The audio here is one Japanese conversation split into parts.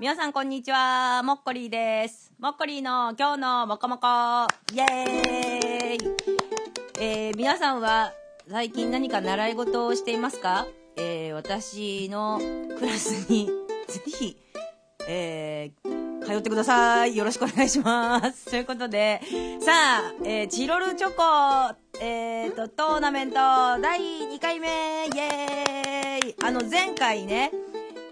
皆さんこんにちは。もっこりーです。もっこりーの今日のもこもこイエーイえー、皆さんは最近何か習い事をしていますか？えー、私のクラスに ぜひ、えー、通ってください。よろしくお願いします。ということで、さあ、えー、チロルチョコ、えーと、トーナメント第2回目イエーイあの、前回ね、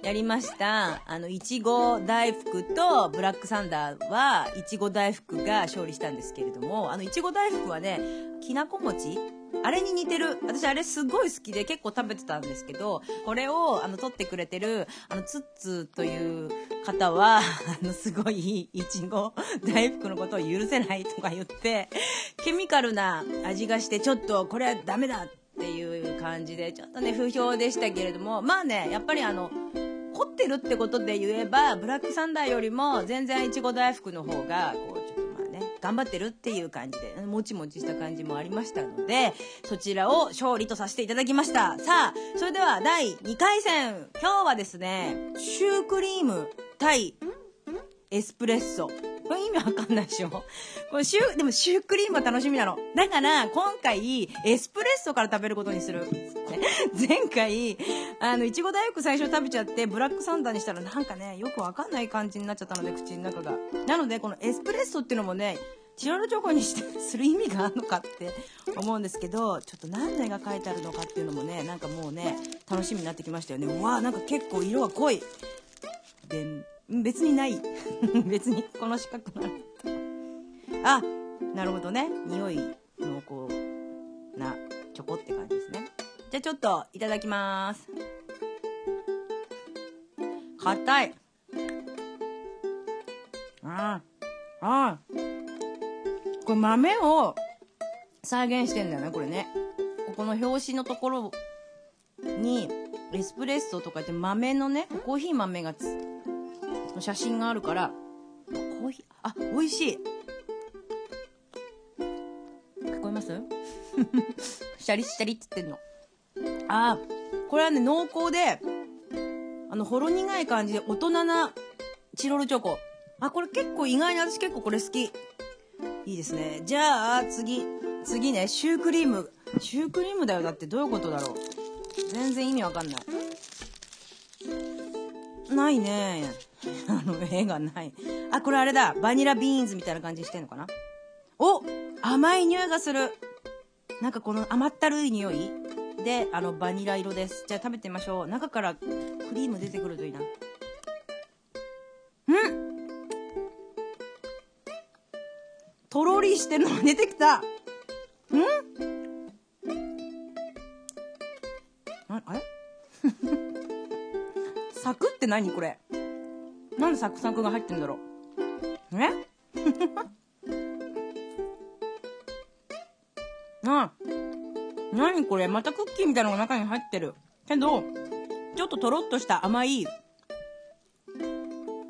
やりました。あの、いちご大福とブラックサンダーは、いちご大福が勝利したんですけれども、あの、いちご大福はね、きなこ餅？あれに似てる。私あれすごい好きで結構食べてたんですけど、これを、あの、取ってくれてる、あの、ツッツーという方は、あの、すごい、いちご大福のことを許せないとか言って、ケミカルな味がして、ちょっとこれはダメだっていう感じで、ちょっとね、不評でしたけれども、まあね、やっぱりあの、ってるってことで言えば、ブラックサンダーよりも全然いちご大福の方が、こう、ちょっとまあね、頑張ってるっていう感じで、もちもちした感じもありましたので、そちらを勝利とさせていただきました。さあ、それでは第2回戦。今日はですね、シュークリーム対エスプレッソ。意味わかんないでしょこれシュ、でもシュークリームは楽しみなの。だから、今回、エスプレッソから食べることにする。前回、あの、いちご大福最初食べちゃって、ブラックサンダーにしたらなんかね、よくわかんない感じになっちゃったので、口の中が。なので、このエスプレッソっていうのもね、チロルチョコにして、する意味があるのかって思うんですけど、ちょっと何年が書いてあるのかっていうのもね、なんかもうね、楽しみになってきましたよね。うわーなんか結構色が濃い。で、別にない。別にこの四角なあ、なるほどね。匂い濃厚なチョコって感じですね。じゃあちょっといただきます。硬い。ああ、ああ。これ豆を再現してんだよね、これね。ここの表紙のところに、エスプレッソとかって豆のね、コーヒー豆がつ、の写真があるから、コーヒー、あ、美味しい。聞こえます？シャリシャリって言ってんの。ああ、これはね、濃厚で、あの、ほろ苦い感じで大人なチロルチョコ。あ、これ結構意外に私結構これ好き。いいですね。じゃあ、次。次ね、シュークリーム。シュークリームだよ。だってどういうことだろう。全然意味わかんない。ないね。あの、絵がない。あ、これあれだ。バニラビーンズみたいな感じしてんのかなお甘い匂いがする。なんかこの甘ったるい匂いで、あの、バニラ色です。じゃあ食べてみましょう。中からクリーム出てくるといいな。んとろりしてるのが出てきたんああれ？サクって何これ？なんでサクサクが入ってんだろう？え？あ、何これ？またクッキーみたいなのが中に入ってる。けど、ちょっととろっとした甘い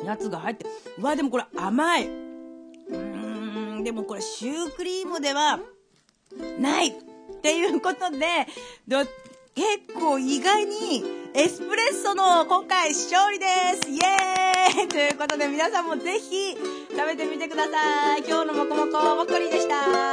やつが入ってる、うわ、でもこれ甘い。うーん、でもこれシュークリームではないっていうことで、ど結構意外にエスプレッソの今回勝利ですイエーイということで皆さんもぜひ食べてみてください。今日のもこもこもっこりでした。